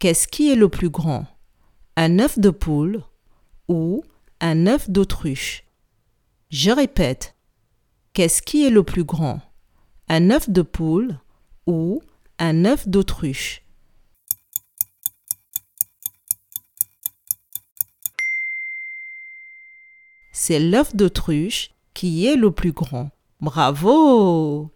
Qu'est-ce qui est le plus grand? Un œuf de poule ou un œuf d'autruche? Je répète. Qu'est-ce qui est le plus grand? Un œuf de poule ou un œuf d'autruche? C'est l'œuf d'autruche qui est le plus grand. Bravo!